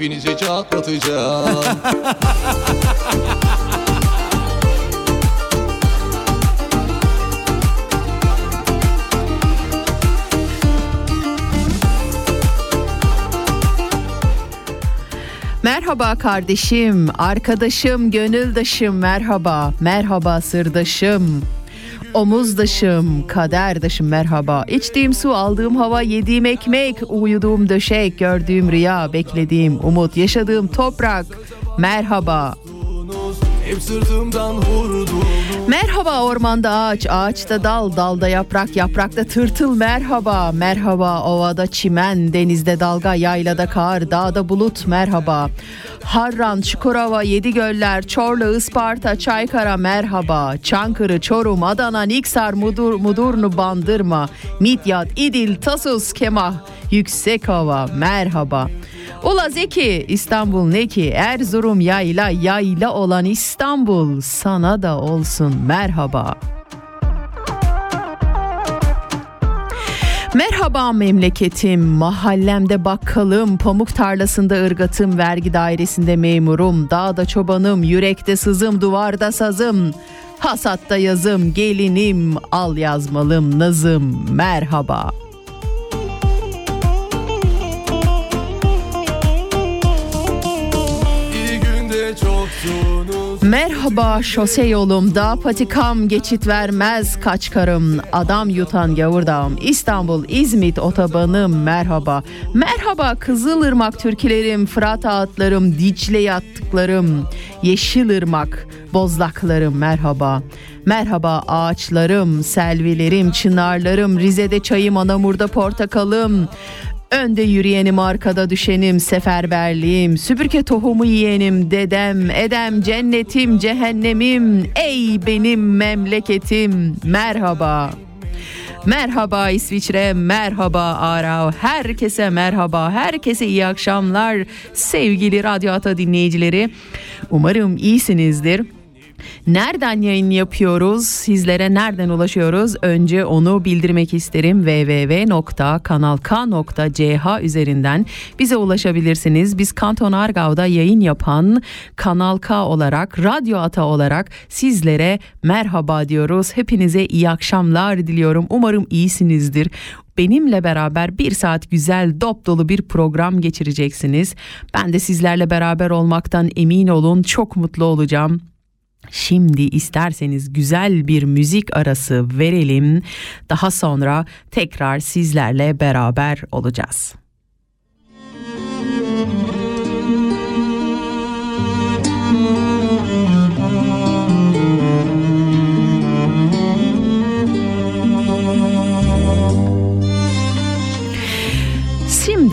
derin hepinize çatlatacağım Merhaba kardeşim, arkadaşım, gönüldaşım merhaba. Merhaba sırdaşım. Omuzdaşım, kaderdaşım merhaba. İçtiğim su, aldığım hava, yediğim ekmek, uyuduğum döşek, gördüğüm rüya, beklediğim umut, yaşadığım toprak. Merhaba. Hep sırtımdan vurdunuz Merhaba ormanda ağaç, ağaçta dal, dalda yaprak, yaprakta tırtıl merhaba. Merhaba ovada çimen, denizde dalga, yaylada kar, dağda bulut merhaba. Harran, Çukurova, Yedi Göller, Çorlu, Isparta, Çaykara merhaba. Çankırı, Çorum, Adana, Niksar, Mudur, Mudurnu, Bandırma, Midyat, İdil, Tasus, Kemah, Yüksekova merhaba. Ula Zeki İstanbul ne ki Erzurum yayla yayla olan İstanbul sana da olsun merhaba. Merhaba memleketim, mahallemde bakkalım, pamuk tarlasında ırgatım, vergi dairesinde memurum, dağda çobanım, yürekte sızım, duvarda sazım, hasatta yazım, gelinim, al yazmalım, nazım, merhaba. Merhaba şose yolumda patikam geçit vermez kaçkarım adam yutan yavurdağım İstanbul İzmit otobanım merhaba. Merhaba Kızılırmak türkülerim Fırat ağıtlarım Dicle yattıklarım Yeşilırmak bozlaklarım merhaba. Merhaba ağaçlarım selvilerim çınarlarım Rize'de çayım Anamur'da portakalım Önde yürüyenim arkada düşenim seferberliğim süpürge tohumu yiyenim dedem edem cennetim cehennemim ey benim memleketim merhaba. Merhaba İsviçre, merhaba Arao, herkese merhaba, herkese iyi akşamlar sevgili Radyo Ata dinleyicileri. Umarım iyisinizdir. Nereden yayın yapıyoruz? Sizlere nereden ulaşıyoruz? Önce onu bildirmek isterim. www.kanalk.ch üzerinden bize ulaşabilirsiniz. Biz Kanton Argav'da yayın yapan Kanal K olarak, Radyo Ata olarak sizlere merhaba diyoruz. Hepinize iyi akşamlar diliyorum. Umarım iyisinizdir benimle beraber bir saat güzel dop dolu bir program geçireceksiniz. Ben de sizlerle beraber olmaktan emin olun çok mutlu olacağım. Şimdi isterseniz güzel bir müzik arası verelim. Daha sonra tekrar sizlerle beraber olacağız.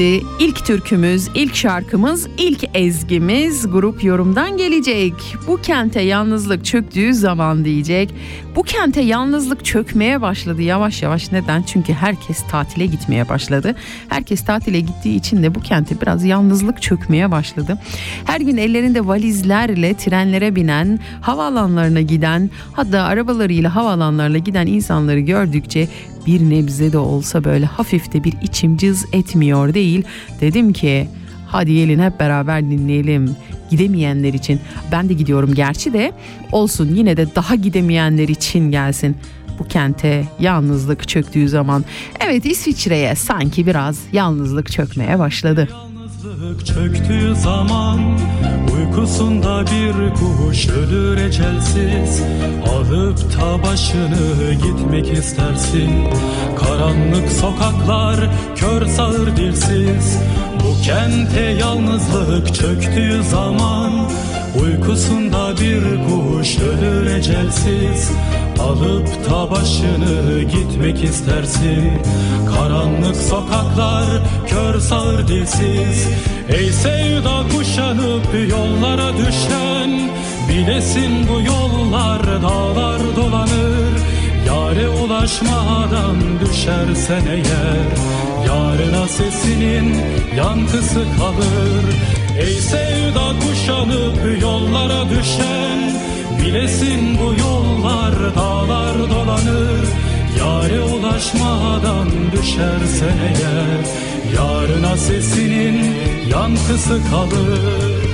Şimdi ilk türkümüz, ilk şarkımız, ilk ezgimiz grup yorumdan gelecek. Bu kente yalnızlık çöktüğü zaman diyecek. Bu kente yalnızlık çökmeye başladı yavaş yavaş. Neden? Çünkü herkes tatile gitmeye başladı. Herkes tatile gittiği için de bu kente biraz yalnızlık çökmeye başladı. Her gün ellerinde valizlerle trenlere binen, havaalanlarına giden, hatta arabalarıyla havaalanlarına giden insanları gördükçe bir nebze de olsa böyle hafif de bir içim cız etmiyor değil. Dedim ki hadi gelin hep beraber dinleyelim. Gidemeyenler için ben de gidiyorum gerçi de olsun yine de daha gidemeyenler için gelsin. Bu kente yalnızlık çöktüğü zaman evet İsviçre'ye sanki biraz yalnızlık çökmeye başladı. Yalnızlık çöktüğü zaman Uykusunda bir kuş ölür ecelsiz Alıp ta başını gitmek istersin. Karanlık sokaklar kör sağır dilsiz Bu kente yalnızlık çöktüğü zaman Uykusunda bir kuş ölür ecelsiz. Alıp da başını gitmek istersin. Karanlık sokaklar kör sağır dilsiz. Ey sevda kuşanıp yollara düşen Bilesin bu yollar dağlar dolanır Yare ulaşmadan düşersen eğer Yarına sesinin yankısı kalır. Ey sevda kuşanıp yollara düşen Bilesin bu yollar dağlar dolanır. Yare ulaşmadan düşersen eğer Yarına sesinin yankısı kalır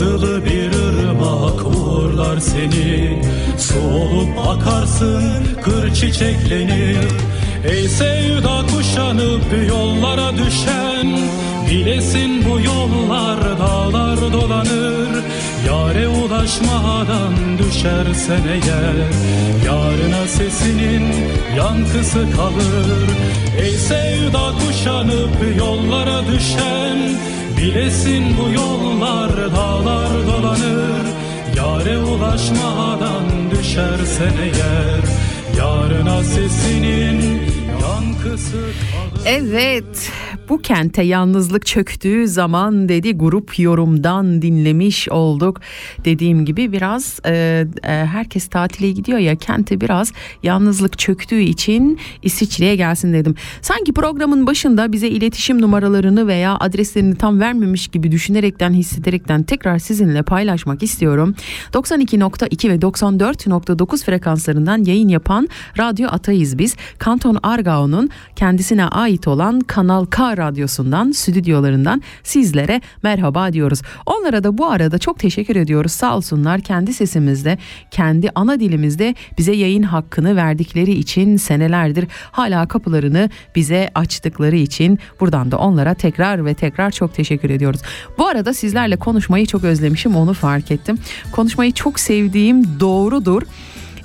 Sızılı bir ırmak uğurlar seni? Su olup akarsın kır çiçeklenir Ey sevda kuşanıp yollara düşen. Bilesin bu yollar dağlar dolanır. Yare ulaşmadan düşersen eğer Yarına sesinin yankısı kalır. Ey sevda kuşanıp yollara düşen Bilesin bu yollar dağlar dolanır. Yare ulaşmadan düşersen eğer Yarına sesinin yankısı kalır. Evet, bu kente yalnızlık çöktüğü zaman dedi grup yorumdan dinlemiş olduk. Dediğim gibi biraz e, e, herkes tatile gidiyor ya kente biraz yalnızlık çöktüğü için İsviçre'ye gelsin dedim. Sanki programın başında bize iletişim numaralarını veya adreslerini tam vermemiş gibi düşünerekten hissederekten tekrar sizinle paylaşmak istiyorum. 92.2 ve 94.9 frekanslarından yayın yapan Radyo Atayız biz. Kanton Argao'nun kendisine ait olan Kanal K radyosundan, stüdyolarından sizlere merhaba diyoruz. Onlara da bu arada çok teşekkür ediyoruz. Sağ olsunlar kendi sesimizde, kendi ana dilimizde bize yayın hakkını verdikleri için senelerdir hala kapılarını bize açtıkları için buradan da onlara tekrar ve tekrar çok teşekkür ediyoruz. Bu arada sizlerle konuşmayı çok özlemişim onu fark ettim. Konuşmayı çok sevdiğim doğrudur.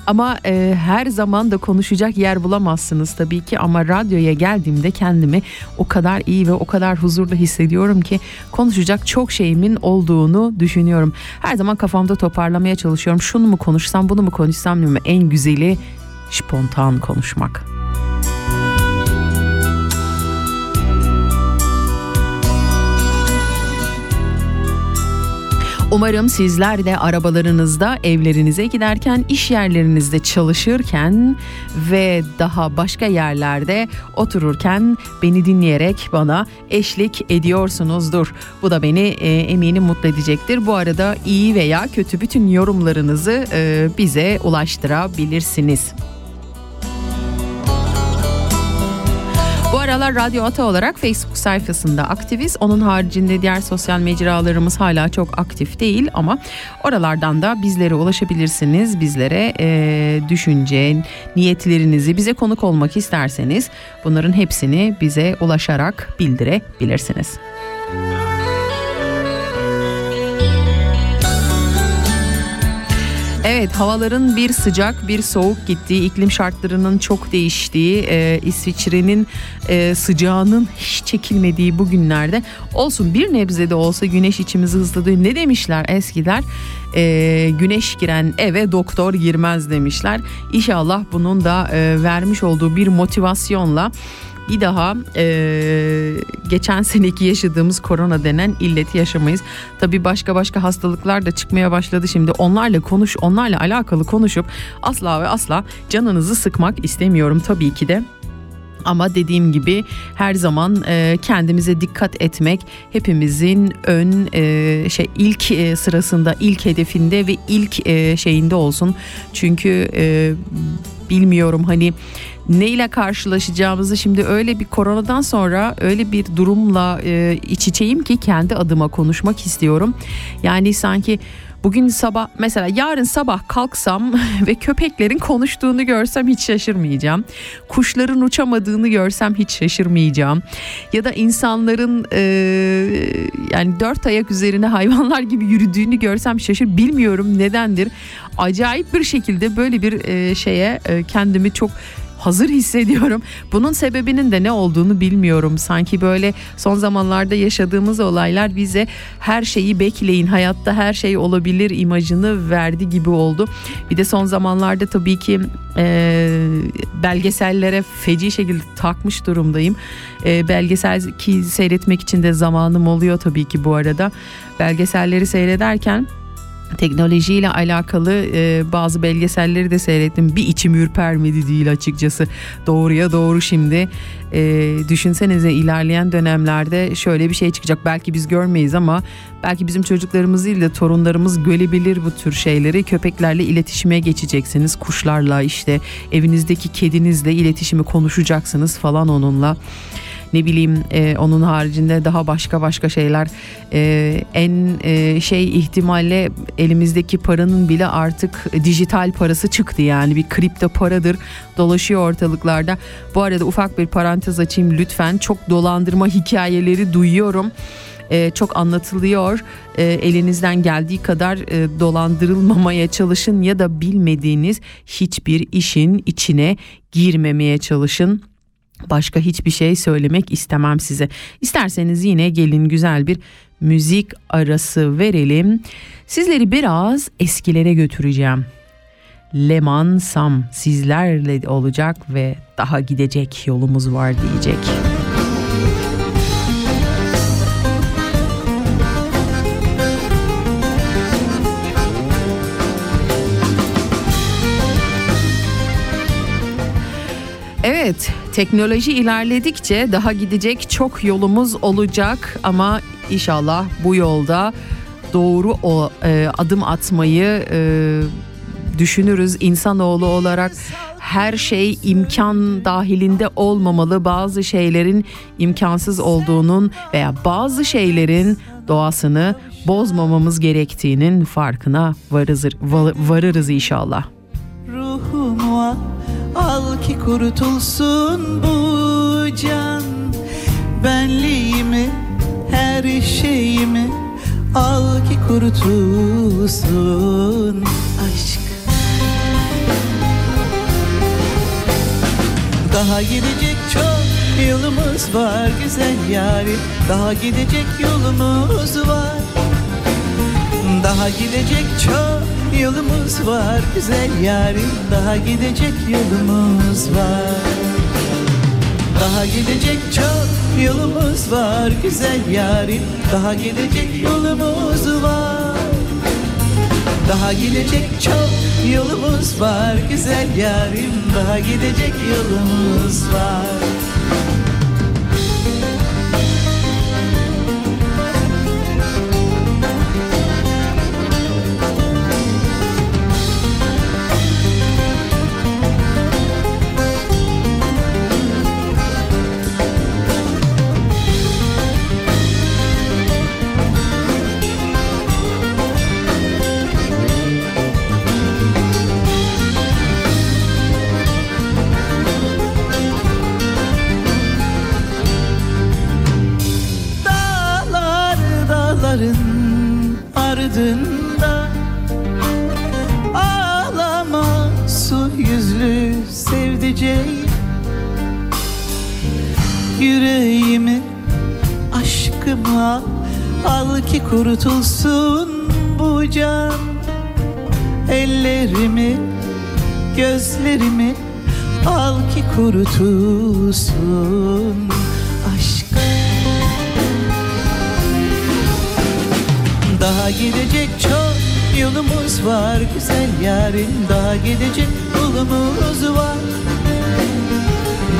Ama e, her zaman da konuşacak yer bulamazsınız tabii ki ama radyoya geldiğimde kendimi o kadar iyi ve o kadar huzurlu hissediyorum ki konuşacak çok şeyimin olduğunu düşünüyorum. Her zaman kafamda toparlamaya çalışıyorum. Şunu mu konuşsam, bunu mu konuşsam diyorum. En güzeli spontan konuşmak. Umarım sizler de arabalarınızda, evlerinize giderken, iş yerlerinizde çalışırken ve daha başka yerlerde otururken beni dinleyerek bana eşlik ediyorsunuzdur. Bu da beni e, eminim mutlu edecektir. Bu arada iyi veya kötü bütün yorumlarınızı e, bize ulaştırabilirsiniz. Aralar Radyo Ata olarak Facebook sayfasında aktiviz. Onun haricinde diğer sosyal mecralarımız hala çok aktif değil ama oralardan da bizlere ulaşabilirsiniz. Bizlere e, düşünce, niyetlerinizi bize konuk olmak isterseniz bunların hepsini bize ulaşarak bildirebilirsiniz. Evet havaların bir sıcak bir soğuk gittiği iklim şartlarının çok değiştiği e, İsviçre'nin e, sıcağının hiç çekilmediği bu günlerde olsun bir nebze de olsa güneş içimizi hızladı. Ne demişler eskiler e, güneş giren eve doktor girmez demişler. İnşallah bunun da e, vermiş olduğu bir motivasyonla bir daha e, geçen seneki yaşadığımız korona denen illeti yaşamayız. Tabii başka başka hastalıklar da çıkmaya başladı şimdi. Onlarla konuş, onlarla alakalı konuşup asla ve asla canınızı sıkmak istemiyorum tabii ki de. Ama dediğim gibi her zaman e, kendimize dikkat etmek hepimizin ön e, şey ilk e, sırasında, ilk hedefinde ve ilk e, şeyinde olsun. Çünkü e, bilmiyorum hani neyle karşılaşacağımızı şimdi öyle bir koronadan sonra öyle bir durumla e, iç içeyim ki kendi adıma konuşmak istiyorum. Yani sanki Bugün sabah mesela yarın sabah kalksam ve köpeklerin konuştuğunu görsem hiç şaşırmayacağım. Kuşların uçamadığını görsem hiç şaşırmayacağım. Ya da insanların e, yani dört ayak üzerine hayvanlar gibi yürüdüğünü görsem şaşır. Bilmiyorum nedendir. Acayip bir şekilde böyle bir e, şeye e, kendimi çok hazır hissediyorum. Bunun sebebinin de ne olduğunu bilmiyorum. Sanki böyle son zamanlarda yaşadığımız olaylar bize her şeyi bekleyin, hayatta her şey olabilir imajını verdi gibi oldu. Bir de son zamanlarda tabii ki e, belgesellere feci şekilde takmış durumdayım. E, belgesel ki seyretmek için de zamanım oluyor tabii ki bu arada. Belgeselleri seyrederken teknolojiyle alakalı e, bazı belgeselleri de seyrettim. Bir içim ürpermedi değil açıkçası. Doğruya doğru şimdi. E, düşünsenize ilerleyen dönemlerde şöyle bir şey çıkacak. Belki biz görmeyiz ama belki bizim çocuklarımız değil de torunlarımız görebilir bu tür şeyleri. Köpeklerle iletişime geçeceksiniz. Kuşlarla işte evinizdeki kedinizle iletişimi konuşacaksınız falan onunla ne bileyim e, onun haricinde daha başka başka şeyler e, en e, şey ihtimalle elimizdeki paranın bile artık dijital parası çıktı yani bir kripto paradır dolaşıyor ortalıklarda. Bu arada ufak bir parantez açayım lütfen çok dolandırma hikayeleri duyuyorum e, çok anlatılıyor. E, elinizden geldiği kadar e, dolandırılmamaya çalışın ya da bilmediğiniz hiçbir işin içine girmemeye çalışın. Başka hiçbir şey söylemek istemem size. İsterseniz yine gelin güzel bir müzik arası verelim. Sizleri biraz eskilere götüreceğim. Leman Sam sizlerle olacak ve daha gidecek yolumuz var diyecek. Evet, teknoloji ilerledikçe daha gidecek çok yolumuz olacak ama inşallah bu yolda doğru o e, adım atmayı e, düşünürüz insanoğlu olarak her şey imkan dahilinde olmamalı. Bazı şeylerin imkansız olduğunun veya bazı şeylerin doğasını bozmamamız gerektiğinin farkına varırız, varırız inşallah. Al ki kurtulsun bu can. Benliğimi her şeyimi al ki kurtulsun. Aşk. Daha gidecek çok yolumuz var güzel yarim Daha gidecek yolumuz var Daha gidecek çok yolumuz var. Güzel yarim Daha gidecek yolumuz var. Daha gidecek çok yolumuz var. Güzel yarim Daha gidecek yolumuz var. Daha gidecek çok yolumuz var. Güzel yarim Daha gidecek yolumuz var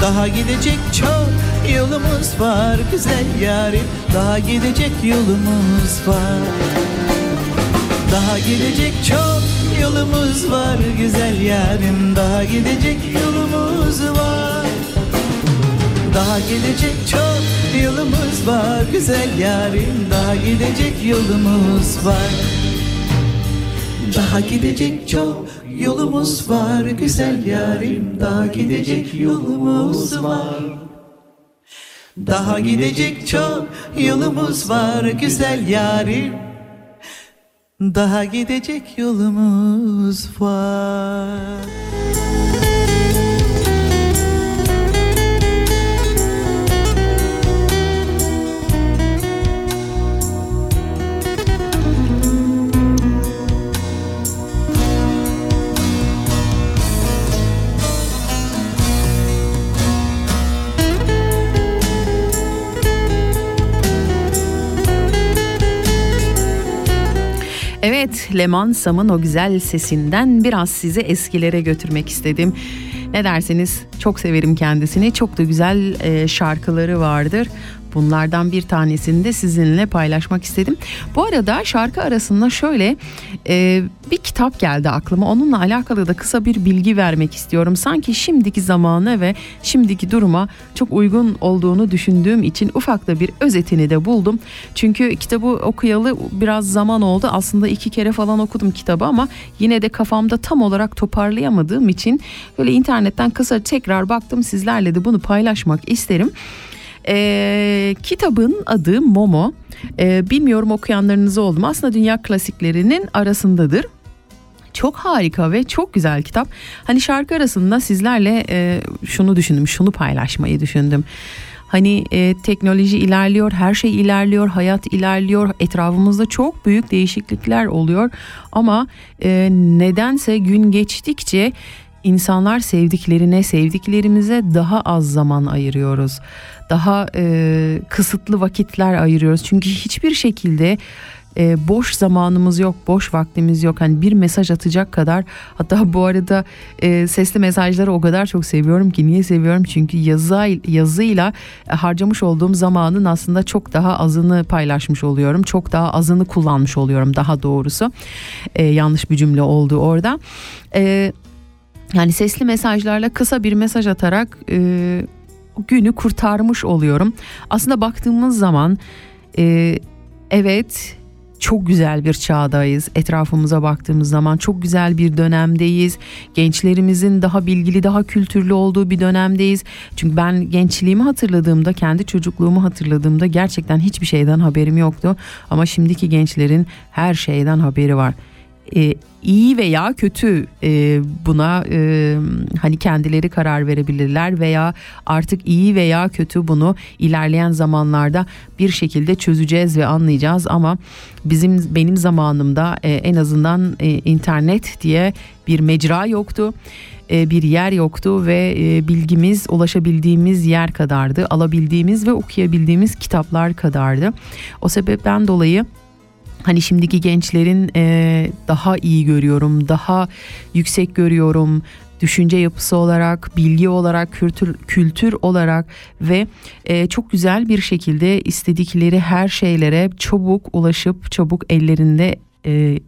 Daha gidecek çok yolumuz var güzel yarim. Daha gidecek yolumuz var. Daha gidecek çok yolumuz var güzel yarim. Daha gidecek yolumuz var. Daha gidecek çok yolumuz var güzel yarim. Daha gidecek yolumuz var. Daha gidecek çok yolumuz var güzel yarim. Daha gidecek yolumuz var. Daha gidecek çok yolumuz var güzel yarim. Daha gidecek yolumuz var Leman Sam'ın o güzel sesinden biraz sizi eskilere götürmek istedim. Ne derseniz çok severim kendisini. Çok da güzel e, şarkıları vardır. Bunlardan bir tanesini de sizinle paylaşmak istedim. Bu arada şarkı arasında şöyle e, bir kitap geldi aklıma. Onunla alakalı da kısa bir bilgi vermek istiyorum. Sanki şimdiki zamana ve şimdiki duruma çok uygun olduğunu düşündüğüm için ufak da bir özetini de buldum. Çünkü kitabı okuyalı biraz zaman oldu. Aslında iki kere falan okudum kitabı ama yine de kafamda tam olarak toparlayamadığım için böyle internetten kısa tekrar baktım. Sizlerle de bunu paylaşmak isterim. Ee, kitabın adı Momo. Ee, bilmiyorum okuyanlarınız oldu mu? Aslında dünya klasiklerinin arasındadır. Çok harika ve çok güzel kitap. Hani şarkı arasında sizlerle e, şunu düşündüm, şunu paylaşmayı düşündüm. Hani e, teknoloji ilerliyor, her şey ilerliyor, hayat ilerliyor, etrafımızda çok büyük değişiklikler oluyor. Ama e, nedense gün geçtikçe insanlar sevdiklerine, sevdiklerimize daha az zaman ayırıyoruz. Daha e, kısıtlı vakitler ayırıyoruz. Çünkü hiçbir şekilde e, boş zamanımız yok, boş vaktimiz yok. Hani bir mesaj atacak kadar. Hatta bu arada e, sesli mesajları o kadar çok seviyorum ki niye seviyorum? Çünkü yazı yazıyla harcamış olduğum zamanın aslında çok daha azını paylaşmış oluyorum. Çok daha azını kullanmış oluyorum daha doğrusu. E, yanlış bir cümle oldu orada. E, yani sesli mesajlarla kısa bir mesaj atarak e, günü kurtarmış oluyorum. Aslında baktığımız zaman e, evet çok güzel bir çağdayız. Etrafımıza baktığımız zaman çok güzel bir dönemdeyiz. Gençlerimizin daha bilgili, daha kültürlü olduğu bir dönemdeyiz. Çünkü ben gençliğimi hatırladığımda, kendi çocukluğumu hatırladığımda gerçekten hiçbir şeyden haberim yoktu. Ama şimdiki gençlerin her şeyden haberi var e, iyi veya kötü e, buna e, hani kendileri karar verebilirler veya artık iyi veya kötü bunu ilerleyen zamanlarda bir şekilde çözeceğiz ve anlayacağız. Ama bizim benim zamanımda e, en azından e, internet diye bir mecra yoktu e, bir yer yoktu ve e, bilgimiz ulaşabildiğimiz yer kadardı alabildiğimiz ve okuyabildiğimiz kitaplar kadardı. O sebepten dolayı Hani şimdiki gençlerin e, daha iyi görüyorum, daha yüksek görüyorum düşünce yapısı olarak, bilgi olarak, kültür, kültür olarak ve e, çok güzel bir şekilde istedikleri her şeylere çabuk ulaşıp çabuk ellerinde e,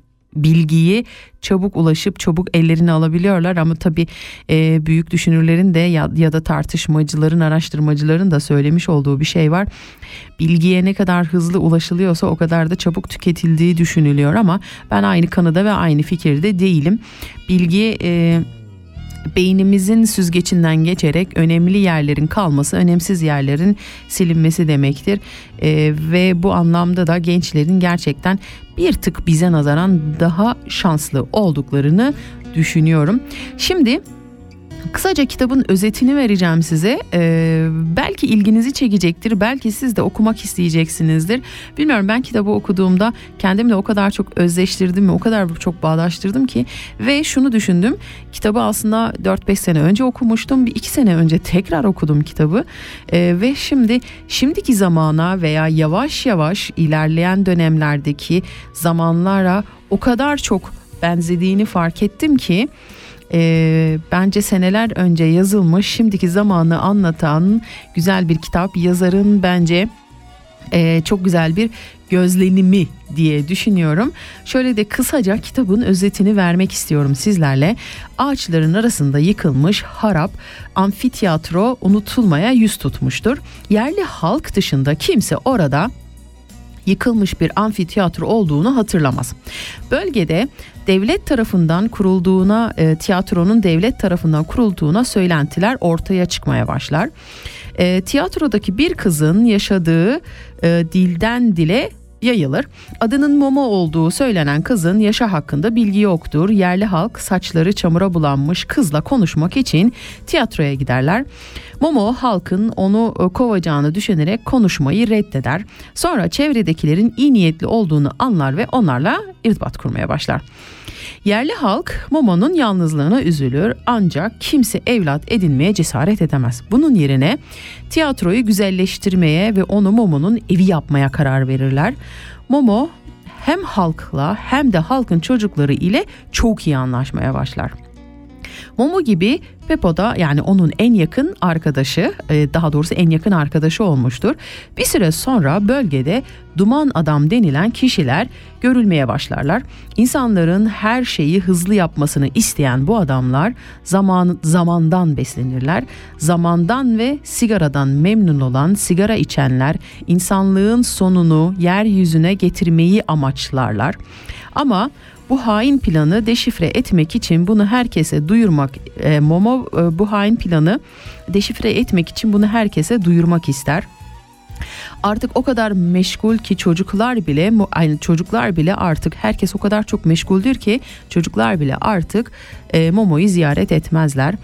bilgiyi çabuk ulaşıp çabuk ellerine alabiliyorlar ama tabii e, büyük düşünürlerin de ya, ya da tartışmacıların araştırmacıların da söylemiş olduğu bir şey var. Bilgiye ne kadar hızlı ulaşılıyorsa o kadar da çabuk tüketildiği düşünülüyor ama ben aynı kanıda ve aynı fikirde değilim. Bilgi e, beynimizin süzgecinden geçerek önemli yerlerin kalması, önemsiz yerlerin silinmesi demektir. Ee, ve bu anlamda da gençlerin gerçekten bir tık bize nazaran daha şanslı olduklarını düşünüyorum. Şimdi Kısaca kitabın özetini vereceğim size. Ee, belki ilginizi çekecektir. Belki siz de okumak isteyeceksinizdir. Bilmiyorum ben kitabı okuduğumda kendimle o kadar çok özleştirdim ve o kadar çok bağdaştırdım ki ve şunu düşündüm. Kitabı aslında 4-5 sene önce okumuştum. Bir 2 sene önce tekrar okudum kitabı. Ee, ve şimdi şimdiki zamana veya yavaş yavaş ilerleyen dönemlerdeki zamanlara o kadar çok benzediğini fark ettim ki e, bence seneler önce yazılmış şimdiki zamanı anlatan güzel bir kitap yazarın bence e, çok güzel bir gözlenimi diye düşünüyorum. Şöyle de kısaca kitabın özetini vermek istiyorum sizlerle. Ağaçların arasında yıkılmış harap amfiteyatro unutulmaya yüz tutmuştur. Yerli halk dışında kimse orada yıkılmış bir amfiteyatro olduğunu hatırlamaz. Bölgede devlet tarafından kurulduğuna, e, tiyatronun devlet tarafından kurulduğuna söylentiler ortaya çıkmaya başlar. E, tiyatrodaki bir kızın yaşadığı e, dilden dile yayılır. Adının Momo olduğu söylenen kızın yaşı hakkında bilgi yoktur. Yerli halk saçları çamura bulanmış kızla konuşmak için tiyatroya giderler. Momo halkın onu e, kovacağını düşünerek konuşmayı reddeder. Sonra çevredekilerin iyi niyetli olduğunu anlar ve onlarla irtibat kurmaya başlar. Yerli halk Momo'nun yalnızlığına üzülür ancak kimse evlat edinmeye cesaret edemez. Bunun yerine tiyatroyu güzelleştirmeye ve onu Momo'nun evi yapmaya karar verirler. Momo hem halkla hem de halkın çocukları ile çok iyi anlaşmaya başlar. Momo gibi Beppo da yani onun en yakın arkadaşı e, daha doğrusu en yakın arkadaşı olmuştur. Bir süre sonra bölgede duman adam denilen kişiler görülmeye başlarlar. İnsanların her şeyi hızlı yapmasını isteyen bu adamlar zaman zamandan beslenirler. Zamandan ve sigaradan memnun olan sigara içenler insanlığın sonunu yeryüzüne getirmeyi amaçlarlar. Ama bu hain planı deşifre etmek için bunu herkese duyurmak e, Momo e, bu hain planı deşifre etmek için bunu herkese duyurmak ister. Artık o kadar meşgul ki çocuklar bile aynı çocuklar bile artık herkes o kadar çok meşguldür ki çocuklar bile artık e, Momo'yu ziyaret etmezler.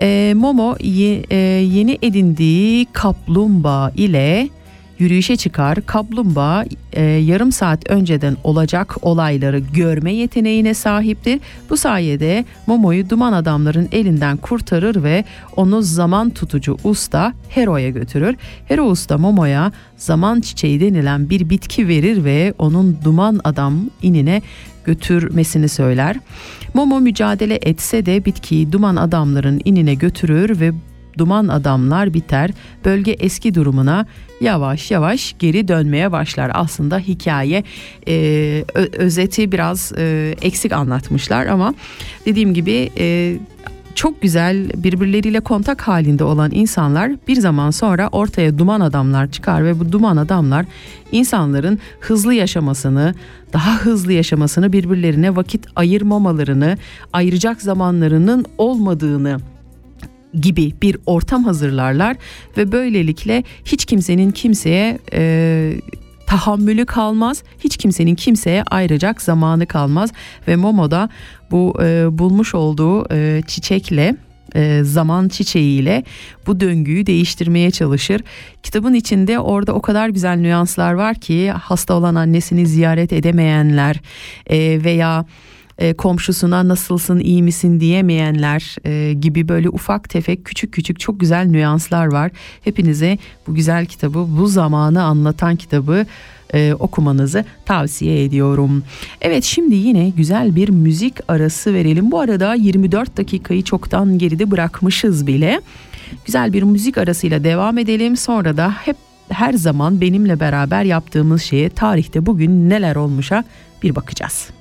E, Momo ye, e, yeni edindiği kaplumbağa ile yürüyüşe çıkar. Kaplumbağa e, yarım saat önceden olacak olayları görme yeteneğine sahiptir. Bu sayede Momo'yu duman adamların elinden kurtarır ve onu zaman tutucu usta Hero'ya götürür. Hero usta Momo'ya zaman çiçeği denilen bir bitki verir ve onun duman adam inine götürmesini söyler. Momo mücadele etse de bitkiyi duman adamların inine götürür ve duman adamlar biter, bölge eski durumuna yavaş yavaş geri dönmeye başlar. Aslında hikaye e, özeti biraz e, eksik anlatmışlar ama dediğim gibi e, çok güzel birbirleriyle kontak halinde olan insanlar bir zaman sonra ortaya duman adamlar çıkar ve bu duman adamlar insanların hızlı yaşamasını, daha hızlı yaşamasını, birbirlerine vakit ayırmamalarını, ayıracak zamanlarının olmadığını gibi bir ortam hazırlarlar ve böylelikle hiç kimsenin kimseye e, tahammülü kalmaz. Hiç kimsenin kimseye ayıracak zamanı kalmaz ve Momo da bu e, bulmuş olduğu e, çiçekle e, zaman çiçeğiyle bu döngüyü değiştirmeye çalışır. Kitabın içinde orada o kadar güzel nüanslar var ki hasta olan annesini ziyaret edemeyenler e, veya e, komşusuna nasılsın iyi misin diyemeyenler e, gibi böyle ufak tefek küçük küçük çok güzel nüanslar var. Hepinize bu güzel kitabı bu zamanı anlatan kitabı e, okumanızı tavsiye ediyorum. Evet şimdi yine güzel bir müzik arası verelim. Bu arada 24 dakikayı çoktan geride bırakmışız bile. Güzel bir müzik arasıyla devam edelim. Sonra da hep her zaman benimle beraber yaptığımız şeye tarihte bugün neler olmuşa bir bakacağız.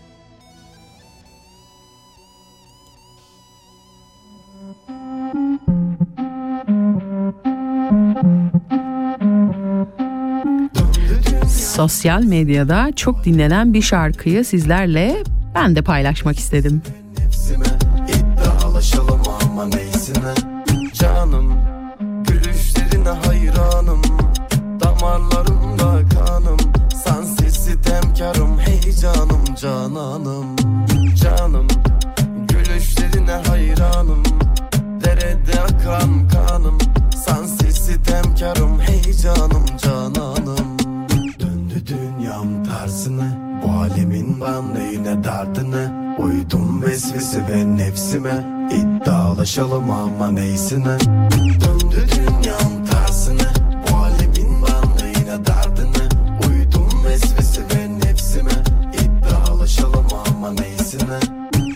Sosyal medyada çok dinlenen bir şarkıyı sizlerle ben de paylaşmak istedim. Ama neysine Canım Gülüşlerine hayranım. Damarlarımda kanım. Sensiz sitemkarım Hey cananım. Canım Gülüşlerine hayranım. Derede akan kanım. Sensiz sitemkarım Hey cananım tersine Bu alemin ben neyine derdine Uydum vesvese ve nefsime. İddialaşalım ama neysine Döndü dünyam tersine Bu alemin ben neyine derdine Uydum vesvese ve nefsime. İddialaşalım ama neysine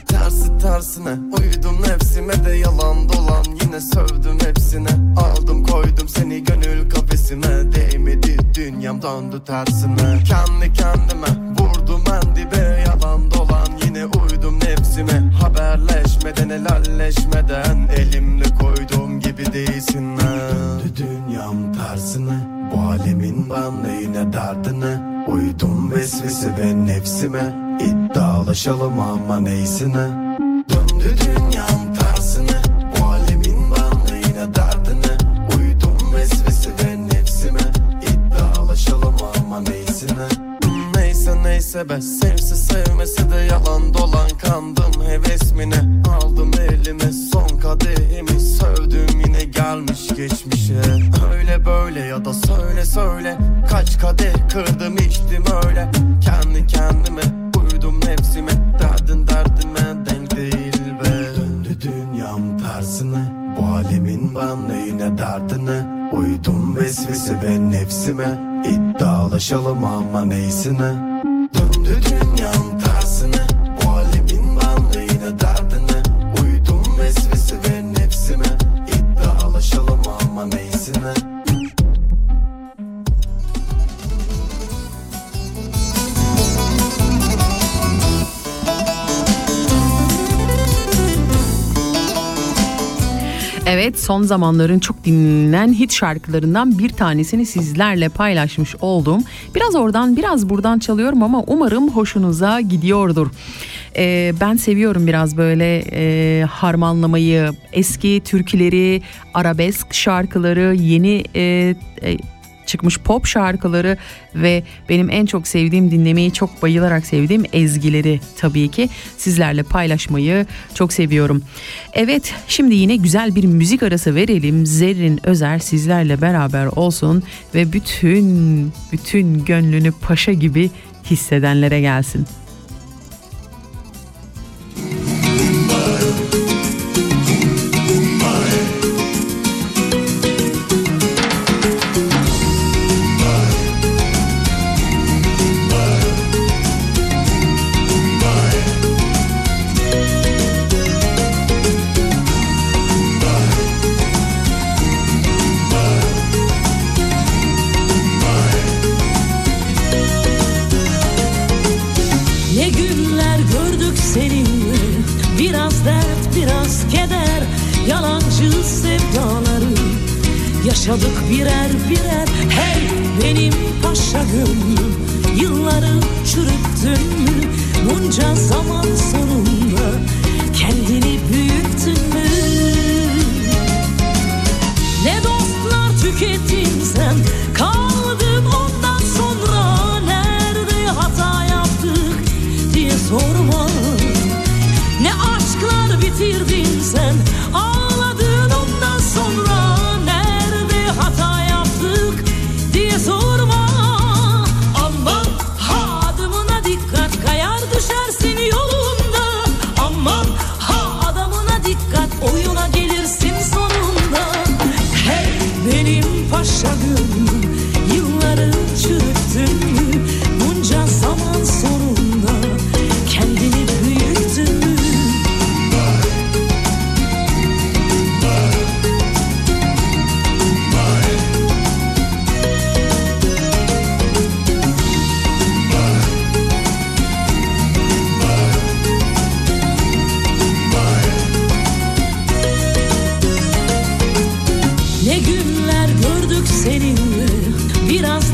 Tersi tersine uydum nefsime de yalan dolan Yine sövdüm hepsine. Aldım koydum seni gönül kafesime Değmedi dünyam döndü tersine. Kendi kendime vurdum en dibe Yalan dolan yine uydum nefsime. Haberleşmeden helalleşmeden Elimle koyduğum gibi değilsin Döndü dünyam tersine Bu alemin ben neyine derdine? Uydum vesvese ve nefsime. İddialaşalım ama neysine son zamanların çok dinlenen hit şarkılarından bir tanesini sizlerle paylaşmış oldum. Biraz oradan biraz buradan çalıyorum ama umarım hoşunuza gidiyordur. Ee, ben seviyorum biraz böyle e, harmanlamayı, eski türküleri, arabesk şarkıları, yeni e, e, çıkmış pop şarkıları ve benim en çok sevdiğim dinlemeyi çok bayılarak sevdiğim ezgileri tabii ki sizlerle paylaşmayı çok seviyorum. Evet şimdi yine güzel bir müzik arası verelim. Zerrin Özer sizlerle beraber olsun ve bütün bütün gönlünü paşa gibi hissedenlere gelsin.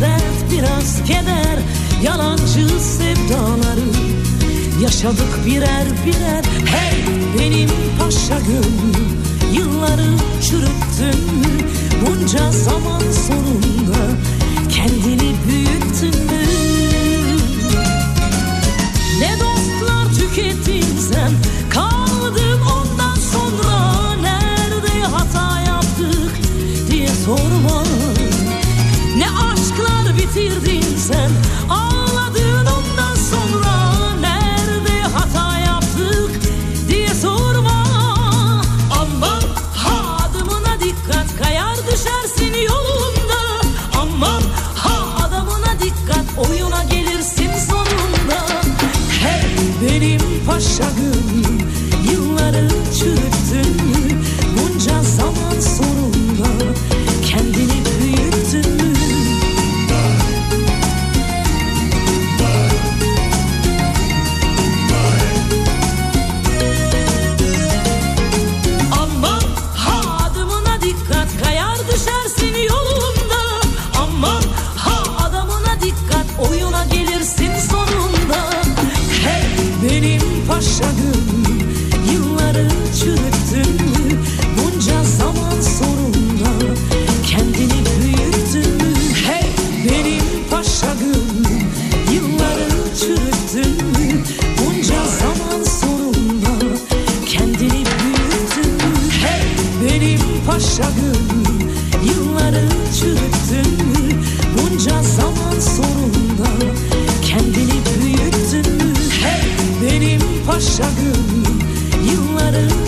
Dert biraz keder Yalancı sevdaları Yaşadık birer birer. Hey benim paşa gönlüm Yılları çürüttün mü? Bunca zaman sonunda Kendini büyüttün mü? Ne dostlar tükettin sen Kaldım ondan sonra Nerede hata yaptık diye Ne bitirdin sen. Ağladın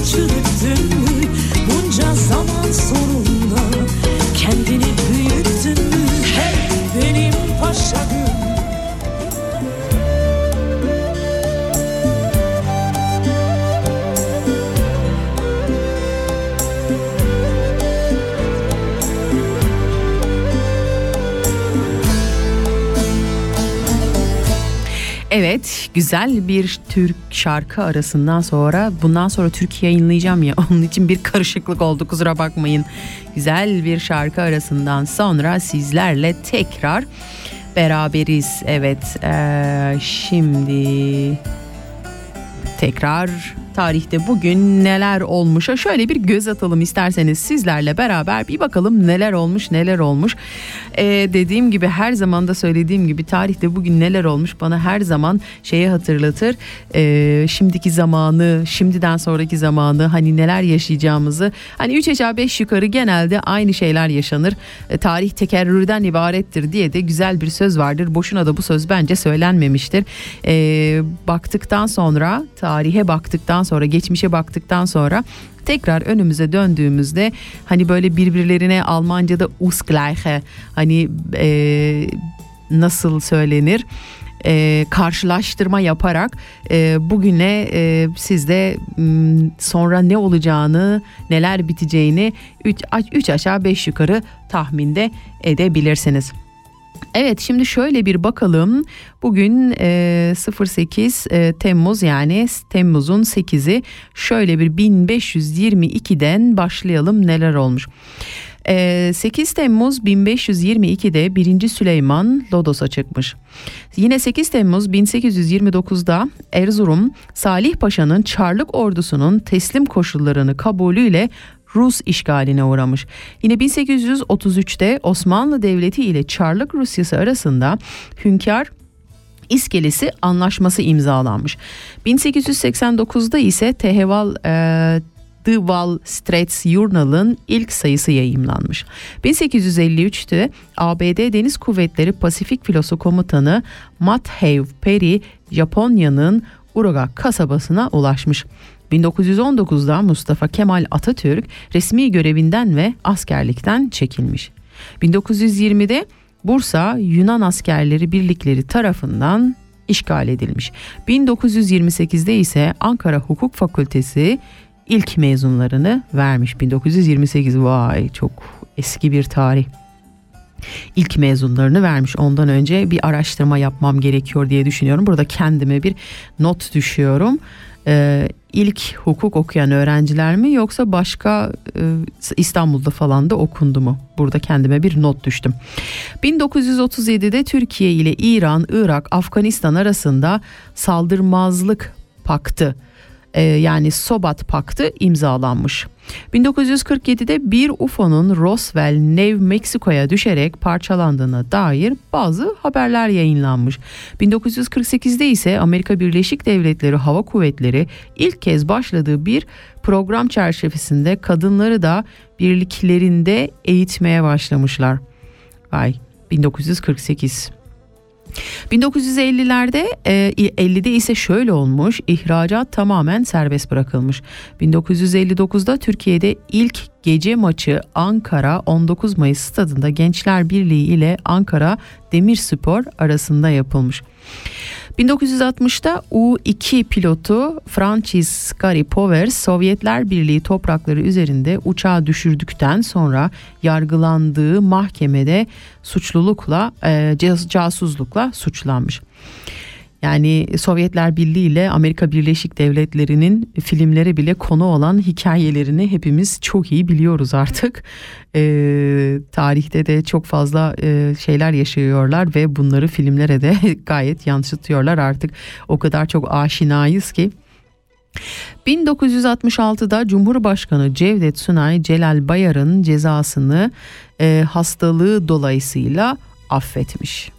çürüttün güzel bir Türk şarkı arasından sonra bundan sonra Türkiye yayınlayacağım ya onun için bir karışıklık oldu kusura bakmayın. Güzel bir şarkı arasından sonra sizlerle tekrar beraberiz. Evet, eee, şimdi tekrar tarihte bugün neler olmuşa şöyle bir göz atalım isterseniz sizlerle beraber bir bakalım neler olmuş neler olmuş. Ee, dediğim gibi her zaman da söylediğim gibi tarihte bugün neler olmuş bana her zaman şeyi hatırlatır. Ee, şimdiki zamanı, şimdiden sonraki zamanı hani neler yaşayacağımızı. Hani 3 aşağı 5 yukarı genelde aynı şeyler yaşanır. Ee, tarih tekerrürden ibarettir diye de güzel bir söz vardır. Boşuna da bu söz bence söylenmemiştir. Ee, baktıktan sonra tarihe baktıktan sonra geçmişe baktıktan sonra tekrar önümüze döndüğümüzde hani böyle birbirlerine Almanca'da Ausgleiche hani e, nasıl söylenir e, karşılaştırma yaparak e, bugüne e, siz de m, sonra ne olacağını neler biteceğini 3 aşağı 5 yukarı tahminde edebilirsiniz. Evet şimdi şöyle bir bakalım. Bugün e, 08 e, Temmuz yani Temmuz'un 8'i şöyle bir 1522'den başlayalım neler olmuş. E, 8 Temmuz 1522'de 1. Süleyman Lodos'a çıkmış. Yine 8 Temmuz 1829'da Erzurum Salih Paşa'nın Çarlık ordusunun teslim koşullarını kabulüyle Rus işgaline uğramış. Yine 1833'te Osmanlı Devleti ile Çarlık Rusyası arasında Hünkar İskelesi anlaşması imzalanmış. 1889'da ise Teheval e, The Wall Street Journal'ın ilk sayısı yayımlanmış. 1853'te ABD Deniz Kuvvetleri Pasifik Filosu Komutanı Matthew Perry Japonya'nın Uraga kasabasına ulaşmış. 1919'da Mustafa Kemal Atatürk resmi görevinden ve askerlikten çekilmiş. 1920'de Bursa Yunan askerleri birlikleri tarafından işgal edilmiş. 1928'de ise Ankara Hukuk Fakültesi ilk mezunlarını vermiş. 1928 vay çok eski bir tarih. İlk mezunlarını vermiş. Ondan önce bir araştırma yapmam gerekiyor diye düşünüyorum. Burada kendime bir not düşüyorum. Ee, ilk hukuk okuyan öğrenciler mi yoksa başka e, İstanbul'da falan da okundu mu? Burada kendime bir not düştüm. 1937'de Türkiye ile İran, Irak, Afganistan arasında saldırmazlık paktı e, yani Sobat Paktı imzalanmış. 1947'de bir UFO'nun Roswell, New Mexico'ya düşerek parçalandığına dair bazı haberler yayınlanmış. 1948'de ise Amerika Birleşik Devletleri Hava Kuvvetleri ilk kez başladığı bir program çerçevesinde kadınları da birliklerinde eğitmeye başlamışlar. Ay 1948. 1950'lerde e, 50'de ise şöyle olmuş ihracat tamamen serbest bırakılmış. 1959'da Türkiye'de ilk gece maçı Ankara 19 Mayıs stadında Gençler Birliği ile Ankara Demirspor arasında yapılmış. 1960'da U-2 pilotu Francis Gary Powers Sovyetler Birliği toprakları üzerinde uçağı düşürdükten sonra yargılandığı mahkemede suçlulukla e, casuslukla suçlanmış. Yani Sovyetler Birliği ile Amerika Birleşik Devletleri'nin filmlere bile konu olan hikayelerini hepimiz çok iyi biliyoruz artık. Ee, tarihte de çok fazla e, şeyler yaşıyorlar ve bunları filmlere de gayet yansıtıyorlar artık. O kadar çok aşinayız ki. 1966'da Cumhurbaşkanı Cevdet Sunay Celal Bayar'ın cezasını e, hastalığı dolayısıyla affetmiş.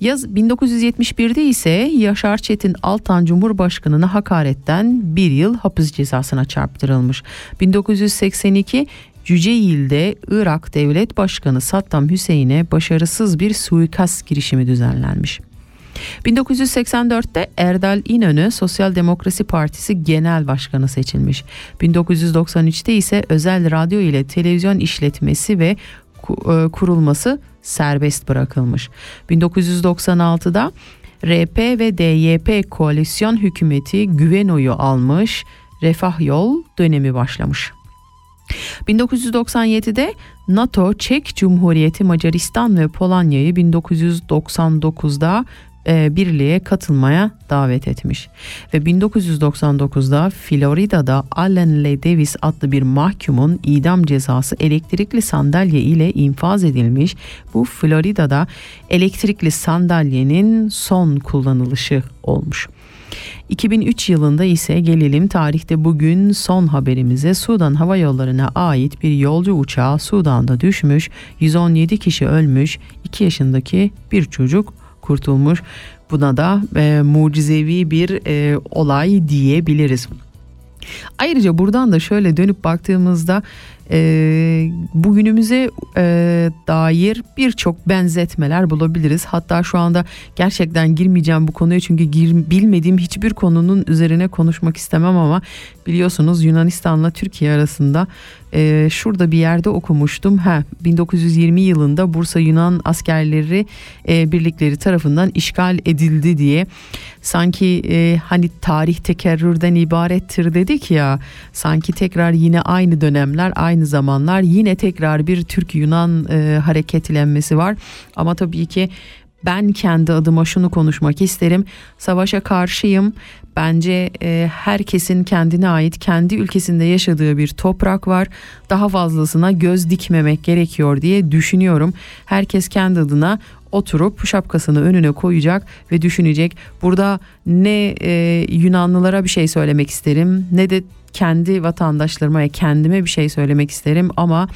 Yaz 1971'de ise Yaşar Çetin Altan Cumhurbaşkanı'na hakaretten bir yıl hapis cezasına çarptırılmış. 1982 Cüceyl'de Irak Devlet Başkanı Saddam Hüseyin'e başarısız bir suikast girişimi düzenlenmiş. 1984'te Erdal İnönü Sosyal Demokrasi Partisi Genel Başkanı seçilmiş. 1993'te ise özel radyo ile televizyon işletmesi ve kurulması serbest bırakılmış. 1996'da RP ve DYP koalisyon hükümeti güven oyu almış, refah yol dönemi başlamış. 1997'de NATO, Çek Cumhuriyeti, Macaristan ve Polonya'yı 1999'da e, birliğe katılmaya davet etmiş. Ve 1999'da Florida'da Allen L. Davis adlı bir mahkumun idam cezası elektrikli sandalye ile infaz edilmiş. Bu Florida'da elektrikli sandalyenin son kullanılışı olmuş. 2003 yılında ise gelelim tarihte bugün son haberimize Sudan Hava Yolları'na ait bir yolcu uçağı Sudan'da düşmüş. 117 kişi ölmüş, 2 yaşındaki bir çocuk kurtulmuş. Buna da e, mucizevi bir e, olay diyebiliriz. Ayrıca buradan da şöyle dönüp baktığımızda e, bugünümüze e, dair birçok benzetmeler bulabiliriz. Hatta şu anda gerçekten girmeyeceğim bu konuya çünkü gir, bilmediğim hiçbir konunun üzerine konuşmak istemem ama biliyorsunuz Yunanistan'la Türkiye arasında e, şurada bir yerde okumuştum. Ha 1920 yılında Bursa Yunan askerleri e, birlikleri tarafından işgal edildi diye sanki e, hani tarih tekerrürden ibarettir dedik ya sanki tekrar yine aynı dönemler aynı zamanlar yine tekrar bir Türk-Yunan e, hareketlenmesi var ama tabii ki ben kendi adıma şunu konuşmak isterim. Savaşa karşıyım. Bence e, herkesin kendine ait kendi ülkesinde yaşadığı bir toprak var. Daha fazlasına göz dikmemek gerekiyor diye düşünüyorum. Herkes kendi adına oturup şapkasını önüne koyacak ve düşünecek. Burada ne e, Yunanlılara bir şey söylemek isterim ne de kendi vatandaşlarıma ve kendime bir şey söylemek isterim ama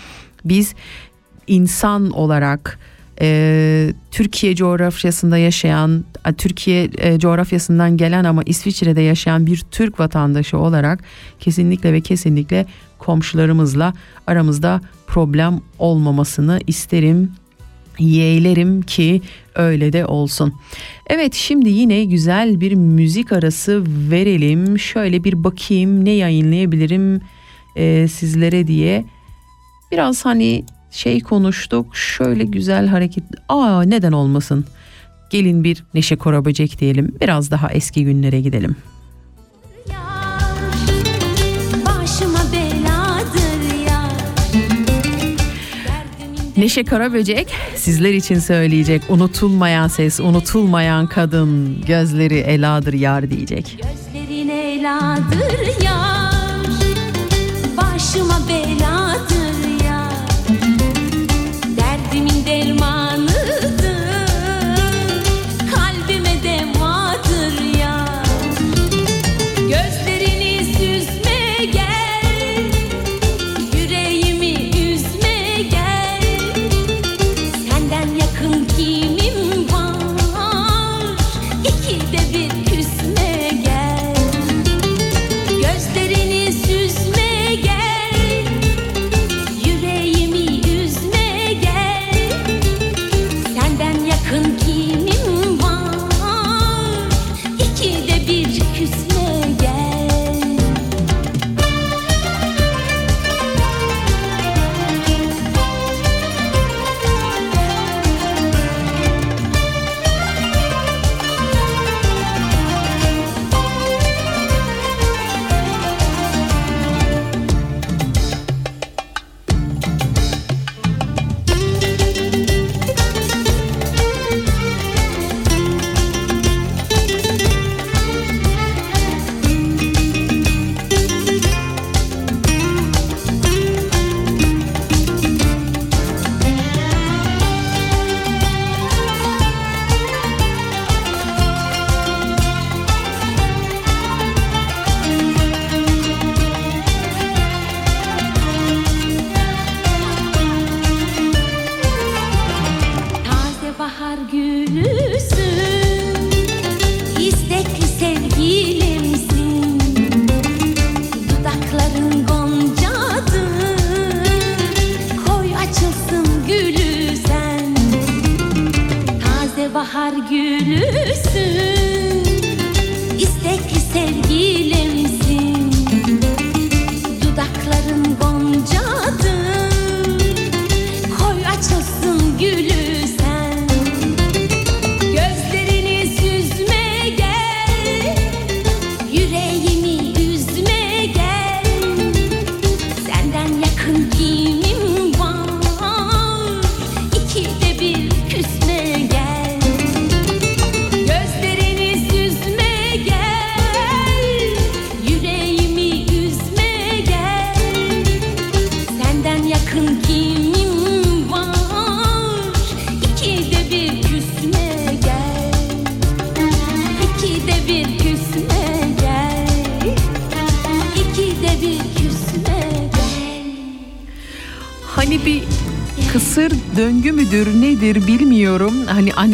biz insan olarak e, Türkiye coğrafyasında yaşayan, Türkiye e, coğrafyasından gelen ama İsviçre'de yaşayan bir Türk vatandaşı olarak kesinlikle ve kesinlikle komşularımızla aramızda problem olmamasını isterim yeğlerim ki öyle de olsun. Evet şimdi yine güzel bir müzik arası verelim. Şöyle bir bakayım ne yayınlayabilirim e, sizlere diye. Biraz hani şey konuştuk şöyle güzel hareket aa neden olmasın gelin bir Neşe Koraböcek diyelim biraz daha eski günlere gidelim. Neşe Karaböcek sizler için söyleyecek unutulmayan ses, unutulmayan kadın, gözleri eladır yar diyecek. Gözlerin eladır yar,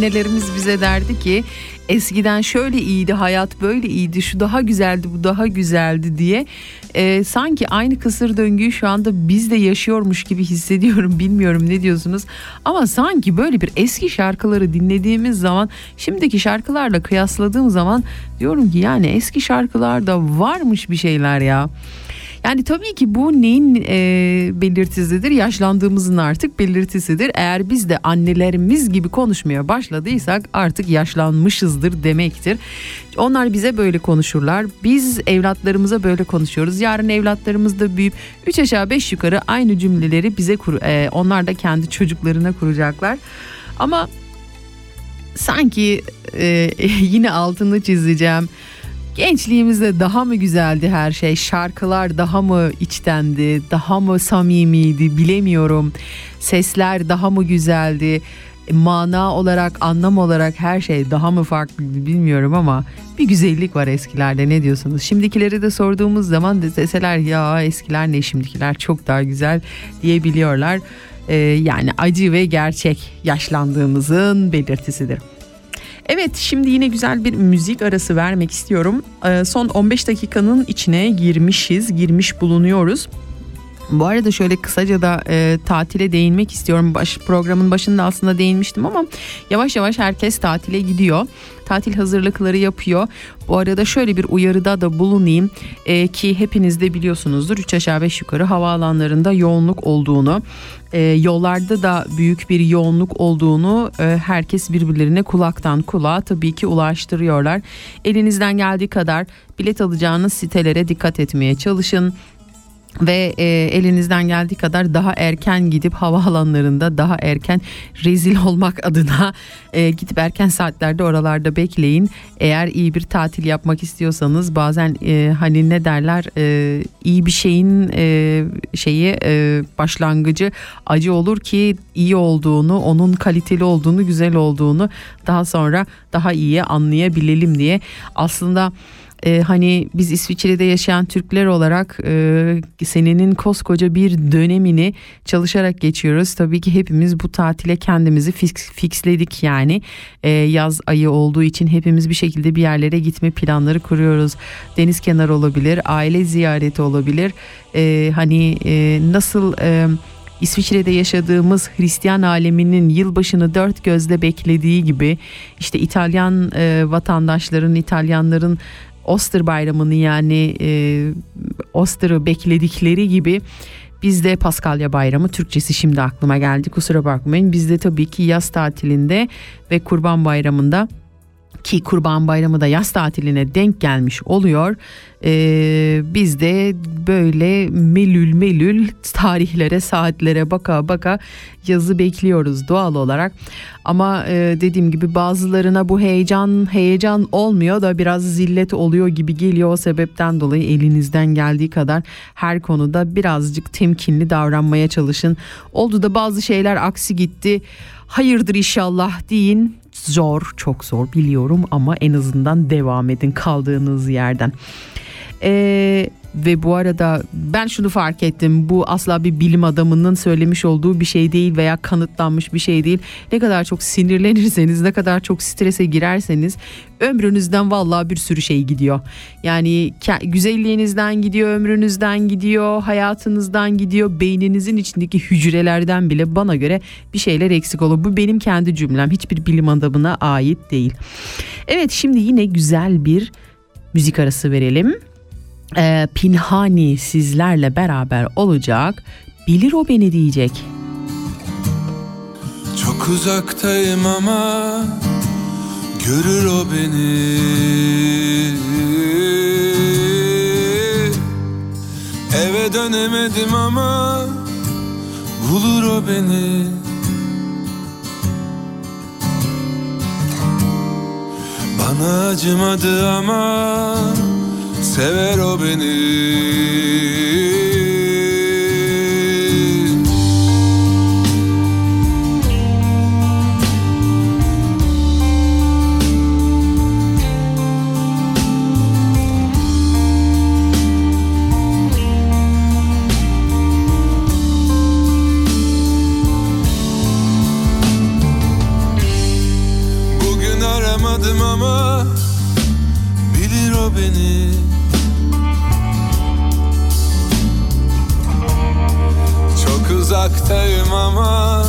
annelerimiz bize derdi ki eskiden şöyle iyiydi hayat böyle iyiydi şu daha güzeldi bu daha güzeldi diye. Ee, sanki aynı kısır döngüyü şu anda biz de yaşıyormuş gibi hissediyorum bilmiyorum ne diyorsunuz. Ama sanki böyle bir eski şarkıları dinlediğimiz zaman şimdiki şarkılarla kıyasladığım zaman diyorum ki yani eski şarkılarda varmış bir şeyler ya. Yani tabii ki bu neyin e, belirtisidir? Yaşlandığımızın artık belirtisidir. Eğer biz de annelerimiz gibi konuşmaya başladıysak artık yaşlanmışızdır demektir. Onlar bize böyle konuşurlar. Biz evlatlarımıza böyle konuşuyoruz. Yarın evlatlarımız da büyüyüp 3 aşağı 5 yukarı aynı cümleleri bize kur, e, onlar da kendi çocuklarına kuracaklar. Ama sanki e, yine altını çizeceğim. Gençliğimizde daha mı güzeldi her şey? Şarkılar daha mı içtendi? Daha mı samimiydi? Bilemiyorum. Sesler daha mı güzeldi? Mana olarak, anlam olarak her şey daha mı farklıydı bilmiyorum ama bir güzellik var eskilerde ne diyorsunuz? Şimdikileri de sorduğumuz zaman deseler ya eskiler ne şimdikiler çok daha güzel diyebiliyorlar. Ee, yani acı ve gerçek yaşlandığımızın belirtisidir. Evet şimdi yine güzel bir müzik arası vermek istiyorum. Ee, son 15 dakikanın içine girmişiz, girmiş bulunuyoruz. Bu arada şöyle kısaca da e, tatile değinmek istiyorum. Baş, programın başında aslında değinmiştim ama yavaş yavaş herkes tatile gidiyor. Tatil hazırlıkları yapıyor. Bu arada şöyle bir uyarıda da bulunayım e, ki hepiniz de biliyorsunuzdur 3 aşağı 5 yukarı havaalanlarında yoğunluk olduğunu, e, yollarda da büyük bir yoğunluk olduğunu e, herkes birbirlerine kulaktan kulağa tabii ki ulaştırıyorlar. Elinizden geldiği kadar bilet alacağınız sitelere dikkat etmeye çalışın ve e, elinizden geldiği kadar daha erken gidip havaalanlarında daha erken rezil olmak adına e, gidip erken saatlerde oralarda bekleyin. Eğer iyi bir tatil yapmak istiyorsanız bazen e, hani ne derler e, iyi bir şeyin e, şeyi e, başlangıcı acı olur ki iyi olduğunu, onun kaliteli olduğunu, güzel olduğunu daha sonra daha iyi anlayabilelim diye aslında e, hani biz İsviçre'de yaşayan Türkler olarak e, senenin koskoca bir dönemini çalışarak geçiyoruz. Tabii ki hepimiz bu tatile kendimizi fix, fixledik yani e, yaz ayı olduğu için hepimiz bir şekilde bir yerlere gitme planları kuruyoruz. Deniz kenarı olabilir, aile ziyareti olabilir. E, hani e, nasıl... E, İsviçre'de yaşadığımız Hristiyan aleminin yılbaşını dört gözle beklediği gibi işte İtalyan e, vatandaşların, İtalyanların Oster bayramını yani e, Oster'ı bekledikleri gibi bizde Paskalya bayramı Türkçesi şimdi aklıma geldi kusura bakmayın. Bizde tabii ki yaz tatilinde ve kurban bayramında ki Kurban Bayramı da yaz tatiline denk gelmiş oluyor. Ee, biz de böyle melül melül tarihlere saatlere baka baka yazı bekliyoruz doğal olarak. Ama e, dediğim gibi bazılarına bu heyecan heyecan olmuyor da biraz zillet oluyor gibi geliyor. O sebepten dolayı elinizden geldiği kadar her konuda birazcık temkinli davranmaya çalışın. Oldu da bazı şeyler aksi gitti. Hayırdır inşallah deyin zor çok zor biliyorum ama en azından devam edin kaldığınız yerden. Ee, ve bu arada ben şunu fark ettim. Bu asla bir bilim adamının söylemiş olduğu bir şey değil veya kanıtlanmış bir şey değil. Ne kadar çok sinirlenirseniz, ne kadar çok strese girerseniz ömrünüzden vallahi bir sürü şey gidiyor. Yani güzelliğinizden gidiyor, ömrünüzden gidiyor, hayatınızdan gidiyor, beyninizin içindeki hücrelerden bile bana göre bir şeyler eksik olur. Bu benim kendi cümlem. Hiçbir bilim adamına ait değil. Evet şimdi yine güzel bir müzik arası verelim. Ee, Pinhani sizlerle beraber olacak. Bilir o beni diyecek. Çok uzaktayım ama görür o beni Eve dönemedim ama bulur o beni Bana acımadı ama sever o beni uzaktayım ama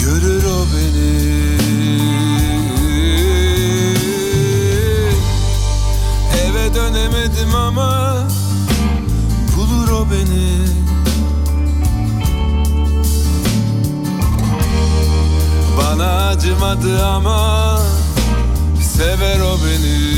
görür o beni. Eve dönemedim ama bulur o beni. Bana acımadı ama sever o beni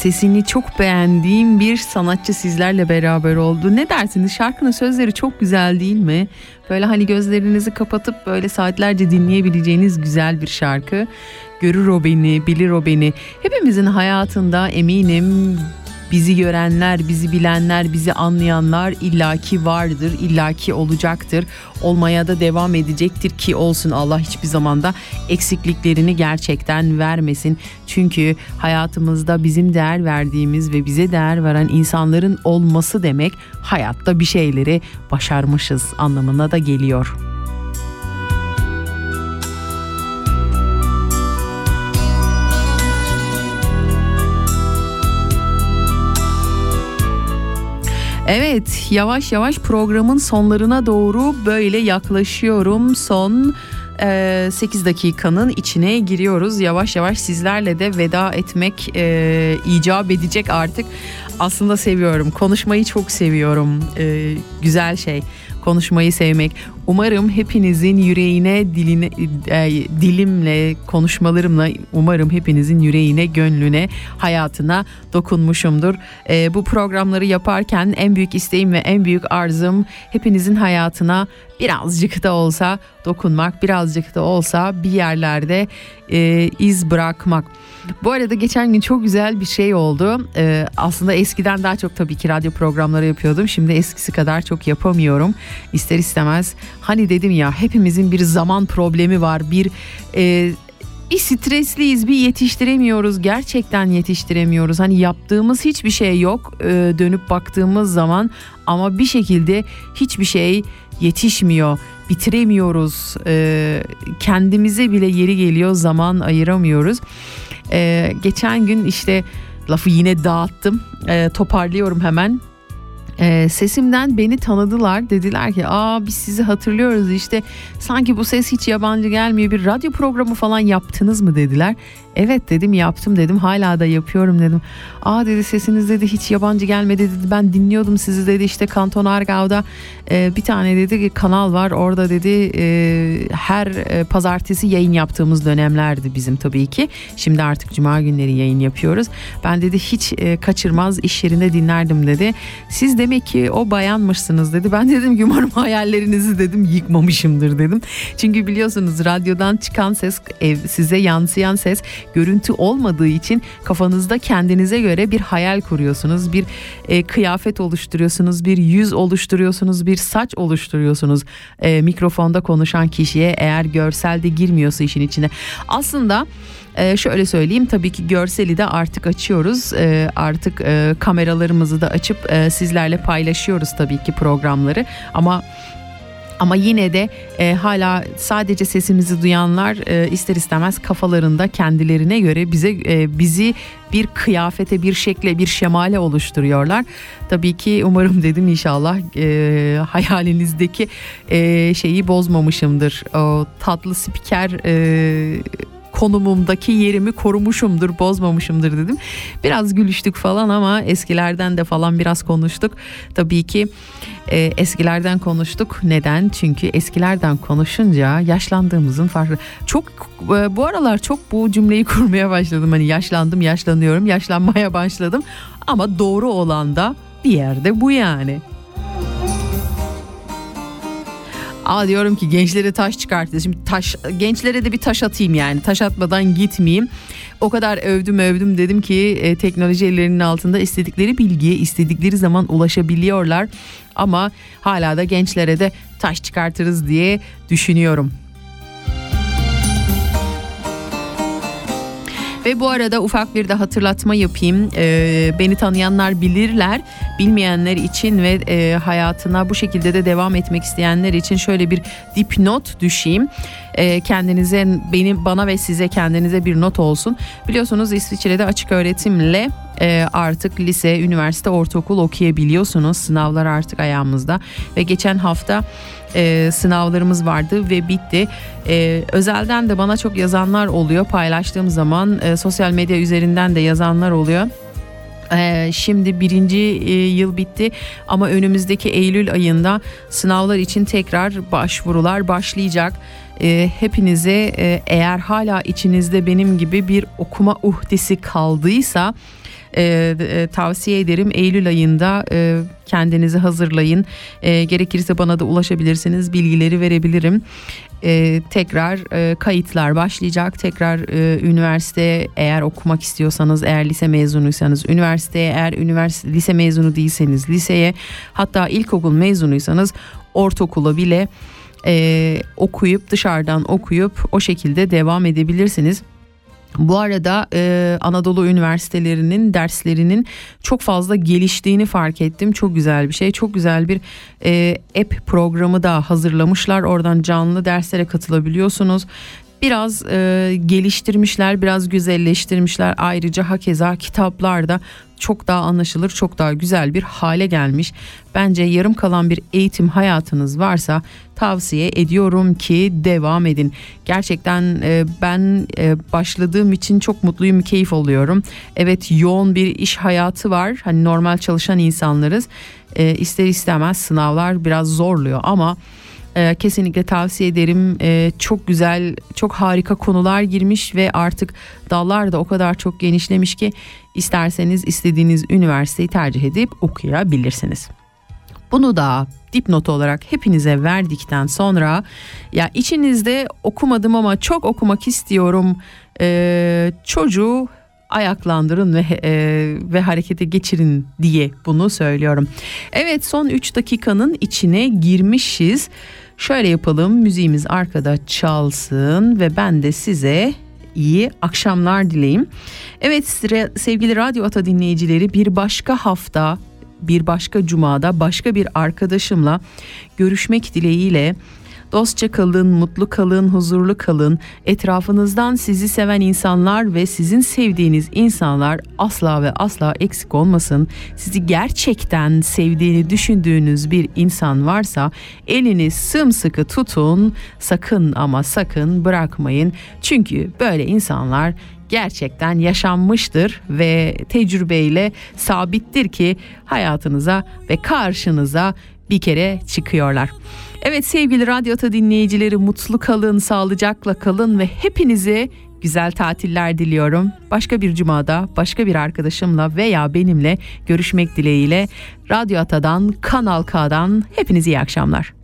sesini çok beğendiğim bir sanatçı sizlerle beraber oldu. Ne dersiniz şarkının sözleri çok güzel değil mi? Böyle hani gözlerinizi kapatıp böyle saatlerce dinleyebileceğiniz güzel bir şarkı. Görür o beni, bilir o beni. Hepimizin hayatında eminim bizi görenler, bizi bilenler, bizi anlayanlar illaki vardır, illaki olacaktır. Olmaya da devam edecektir ki olsun Allah hiçbir zamanda eksikliklerini gerçekten vermesin. Çünkü hayatımızda bizim değer verdiğimiz ve bize değer veren insanların olması demek hayatta bir şeyleri başarmışız anlamına da geliyor. Evet yavaş yavaş programın sonlarına doğru böyle yaklaşıyorum. Son e, 8 dakikanın içine giriyoruz. Yavaş yavaş sizlerle de veda etmek e, icap edecek artık. Aslında seviyorum. Konuşmayı çok seviyorum. E, güzel şey konuşmayı sevmek. Umarım hepinizin yüreğine, diline, e, dilimle, konuşmalarımla umarım hepinizin yüreğine, gönlüne, hayatına dokunmuşumdur. E, bu programları yaparken en büyük isteğim ve en büyük arzım hepinizin hayatına birazcık da olsa dokunmak, birazcık da olsa bir yerlerde e, iz bırakmak. Bu arada geçen gün çok güzel bir şey oldu. Ee, aslında eskiden daha çok tabii ki radyo programları yapıyordum. Şimdi eskisi kadar çok yapamıyorum. İster istemez. Hani dedim ya hepimizin bir zaman problemi var. Bir e, bir stresliyiz, bir yetiştiremiyoruz. Gerçekten yetiştiremiyoruz. Hani yaptığımız hiçbir şey yok. e, dönüp baktığımız zaman ama bir şekilde hiçbir şey yetişmiyor. Bitiremiyoruz. E, kendimize bile yeri geliyor zaman ayıramıyoruz. Ee, geçen gün işte lafı yine dağıttım. Ee, toparlıyorum hemen. Ee, sesimden beni tanıdılar. Dediler ki aa biz sizi hatırlıyoruz işte sanki bu ses hiç yabancı gelmiyor. Bir radyo programı falan yaptınız mı dediler. Evet dedim yaptım dedim hala da yapıyorum dedim. Aa dedi sesiniz dedi hiç yabancı gelmedi dedi ben dinliyordum sizi dedi işte Kanton Argau'da e, bir tane dedi kanal var orada dedi e, her e, pazartesi yayın yaptığımız dönemlerdi bizim tabii ki. Şimdi artık cuma günleri yayın yapıyoruz. Ben dedi hiç e, kaçırmaz iş yerinde dinlerdim dedi. Siz demek ki o bayanmışsınız dedi. Ben dedim ki umarım hayallerinizi dedim yıkmamışımdır dedim. Çünkü biliyorsunuz radyodan çıkan ses size yansıyan ses görüntü olmadığı için kafanızda kendinize göre bir hayal kuruyorsunuz. Bir e, kıyafet oluşturuyorsunuz, bir yüz oluşturuyorsunuz, bir saç oluşturuyorsunuz. E, mikrofonda konuşan kişiye eğer görsel de girmiyorsa işin içine. Aslında ee, şöyle söyleyeyim tabii ki görseli de artık açıyoruz. Ee, artık e, kameralarımızı da açıp e, sizlerle paylaşıyoruz tabii ki programları. Ama ama yine de e, hala sadece sesimizi duyanlar e, ister istemez kafalarında kendilerine göre bize e, bizi bir kıyafete, bir şekle, bir şemale oluşturuyorlar. Tabii ki umarım dedim inşallah e, hayalinizdeki e, şeyi bozmamışımdır. O tatlı spiker e, konumumdaki yerimi korumuşumdur, bozmamışımdır dedim. Biraz gülüştük falan ama eskilerden de falan biraz konuştuk. Tabii ki e, eskilerden konuştuk. Neden? Çünkü eskilerden konuşunca yaşlandığımızın farkı. Çok e, bu aralar çok bu cümleyi kurmaya başladım. Hani yaşlandım, yaşlanıyorum, yaşlanmaya başladım. Ama doğru olan da bir yerde bu yani. Aa diyorum ki gençlere taş çıkartacağız. Şimdi taş gençlere de bir taş atayım yani. Taş atmadan gitmeyeyim. O kadar övdüm övdüm dedim ki e, teknoloji ellerinin altında istedikleri bilgiye istedikleri zaman ulaşabiliyorlar. Ama hala da gençlere de taş çıkartırız diye düşünüyorum. Ve bu arada ufak bir de hatırlatma yapayım. Ee, beni tanıyanlar bilirler. Bilmeyenler için ve e, hayatına bu şekilde de devam etmek isteyenler için şöyle bir dipnot düşeyim. Ee, kendinize benim bana ve size kendinize bir not olsun. Biliyorsunuz İsviçre'de açık öğretimle e, artık lise, üniversite, ortaokul okuyabiliyorsunuz. Sınavlar artık ayağımızda ve geçen hafta e, sınavlarımız vardı ve bitti. E, özelden de bana çok yazanlar oluyor. Paylaştığım zaman e, sosyal medya üzerinden de yazanlar oluyor. Ee, şimdi birinci e, yıl bitti ama önümüzdeki Eylül ayında sınavlar için tekrar başvurular başlayacak. Ee, hepinize e, eğer hala içinizde benim gibi bir okuma uhdesi kaldıysa e, e, tavsiye ederim. Eylül ayında e, kendinizi hazırlayın. E, gerekirse bana da ulaşabilirsiniz. Bilgileri verebilirim. E, tekrar e, kayıtlar başlayacak. Tekrar e, üniversite eğer okumak istiyorsanız eğer lise mezunuysanız üniversiteye eğer üniversite lise mezunu değilseniz liseye hatta ilkokul mezunuysanız ortaokula bile e, okuyup dışarıdan okuyup o şekilde devam edebilirsiniz. Bu arada e, Anadolu üniversitelerinin derslerinin çok fazla geliştiğini fark ettim. Çok güzel bir şey. Çok güzel bir e, app programı da hazırlamışlar. Oradan canlı derslere katılabiliyorsunuz. Biraz e, geliştirmişler, biraz güzelleştirmişler. Ayrıca hakeza kitaplarda çok daha anlaşılır, çok daha güzel bir hale gelmiş. Bence yarım kalan bir eğitim hayatınız varsa tavsiye ediyorum ki devam edin. Gerçekten e, ben e, başladığım için çok mutluyum, keyif oluyorum. Evet yoğun bir iş hayatı var. Hani normal çalışan insanlarız. E, ister istemez sınavlar biraz zorluyor ama ee, kesinlikle tavsiye ederim. Ee, çok güzel, çok harika konular girmiş ve artık dallar da o kadar çok genişlemiş ki isterseniz istediğiniz üniversiteyi tercih edip okuyabilirsiniz. Bunu da dipnot olarak hepinize verdikten sonra ya içinizde okumadım ama çok okumak istiyorum ee, çocuğu ayaklandırın ve e, ve harekete geçirin diye bunu söylüyorum. Evet son 3 dakikanın içine girmişiz. Şöyle yapalım müziğimiz arkada çalsın ve ben de size iyi akşamlar dileyim. Evet sevgili Radyo Ata dinleyicileri bir başka hafta bir başka cumada başka bir arkadaşımla görüşmek dileğiyle Dostça kalın, mutlu kalın, huzurlu kalın. Etrafınızdan sizi seven insanlar ve sizin sevdiğiniz insanlar asla ve asla eksik olmasın. Sizi gerçekten sevdiğini düşündüğünüz bir insan varsa elini sımsıkı tutun. Sakın ama sakın bırakmayın. Çünkü böyle insanlar gerçekten yaşanmıştır ve tecrübeyle sabittir ki hayatınıza ve karşınıza bir kere çıkıyorlar. Evet sevgili Radyo Ata dinleyicileri mutlu kalın, sağlıcakla kalın ve hepinize güzel tatiller diliyorum. Başka bir cumada başka bir arkadaşımla veya benimle görüşmek dileğiyle Radyo Ata'dan, Kanal K'dan hepinize iyi akşamlar.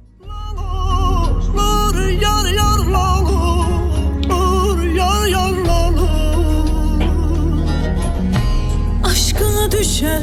Aşkına düşen